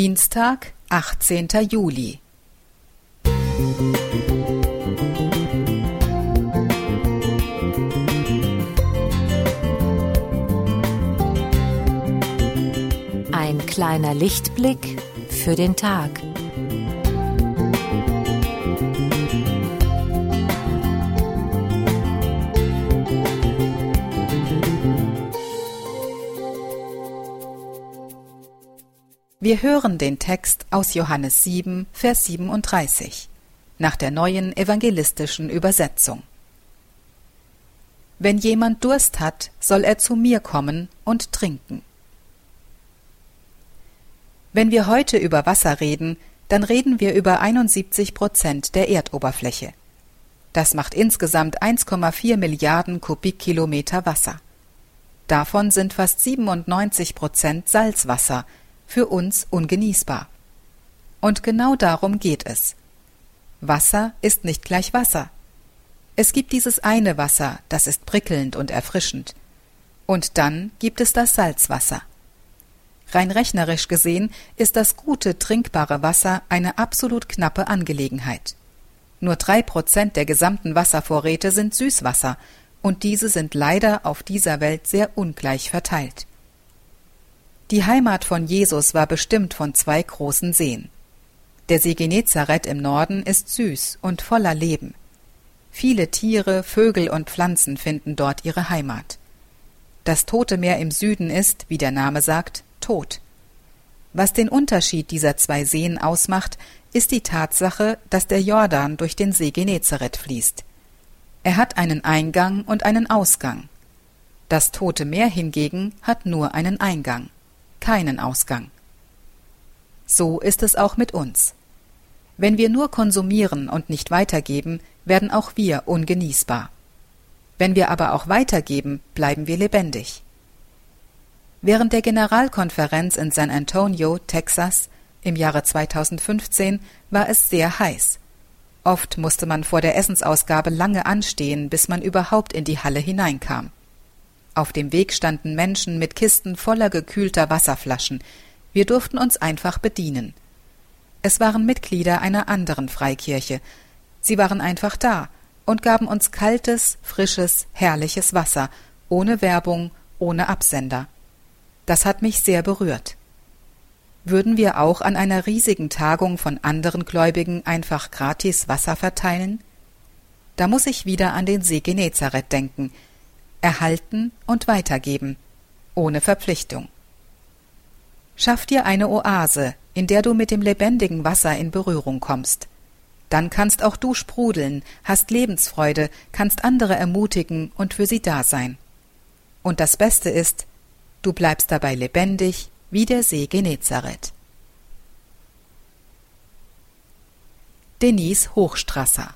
Dienstag, 18. Juli. Ein kleiner Lichtblick für den Tag. Wir hören den Text aus Johannes 7, Vers 37 nach der neuen evangelistischen Übersetzung. Wenn jemand Durst hat, soll er zu mir kommen und trinken. Wenn wir heute über Wasser reden, dann reden wir über 71 Prozent der Erdoberfläche. Das macht insgesamt 1,4 Milliarden Kubikkilometer Wasser. Davon sind fast 97 Prozent Salzwasser, für uns ungenießbar. Und genau darum geht es. Wasser ist nicht gleich Wasser. Es gibt dieses eine Wasser, das ist prickelnd und erfrischend. Und dann gibt es das Salzwasser. Rein rechnerisch gesehen ist das gute trinkbare Wasser eine absolut knappe Angelegenheit. Nur drei Prozent der gesamten Wasservorräte sind Süßwasser, und diese sind leider auf dieser Welt sehr ungleich verteilt. Die Heimat von Jesus war bestimmt von zwei großen Seen. Der See Genezareth im Norden ist süß und voller Leben. Viele Tiere, Vögel und Pflanzen finden dort ihre Heimat. Das Tote Meer im Süden ist, wie der Name sagt, tot. Was den Unterschied dieser zwei Seen ausmacht, ist die Tatsache, dass der Jordan durch den See Genezareth fließt. Er hat einen Eingang und einen Ausgang. Das Tote Meer hingegen hat nur einen Eingang keinen Ausgang. So ist es auch mit uns. Wenn wir nur konsumieren und nicht weitergeben, werden auch wir ungenießbar. Wenn wir aber auch weitergeben, bleiben wir lebendig. Während der Generalkonferenz in San Antonio, Texas, im Jahre 2015 war es sehr heiß. Oft musste man vor der Essensausgabe lange anstehen, bis man überhaupt in die Halle hineinkam. Auf dem Weg standen Menschen mit Kisten voller gekühlter Wasserflaschen. Wir durften uns einfach bedienen. Es waren Mitglieder einer anderen Freikirche. Sie waren einfach da und gaben uns kaltes, frisches, herrliches Wasser, ohne Werbung, ohne Absender. Das hat mich sehr berührt. Würden wir auch an einer riesigen Tagung von anderen Gläubigen einfach gratis Wasser verteilen? Da muss ich wieder an den See Genezareth denken, erhalten und weitergeben, ohne Verpflichtung. Schaff dir eine Oase, in der du mit dem lebendigen Wasser in Berührung kommst. Dann kannst auch du sprudeln, hast Lebensfreude, kannst andere ermutigen und für sie da sein. Und das Beste ist, du bleibst dabei lebendig wie der See Genezareth. Denise Hochstrasser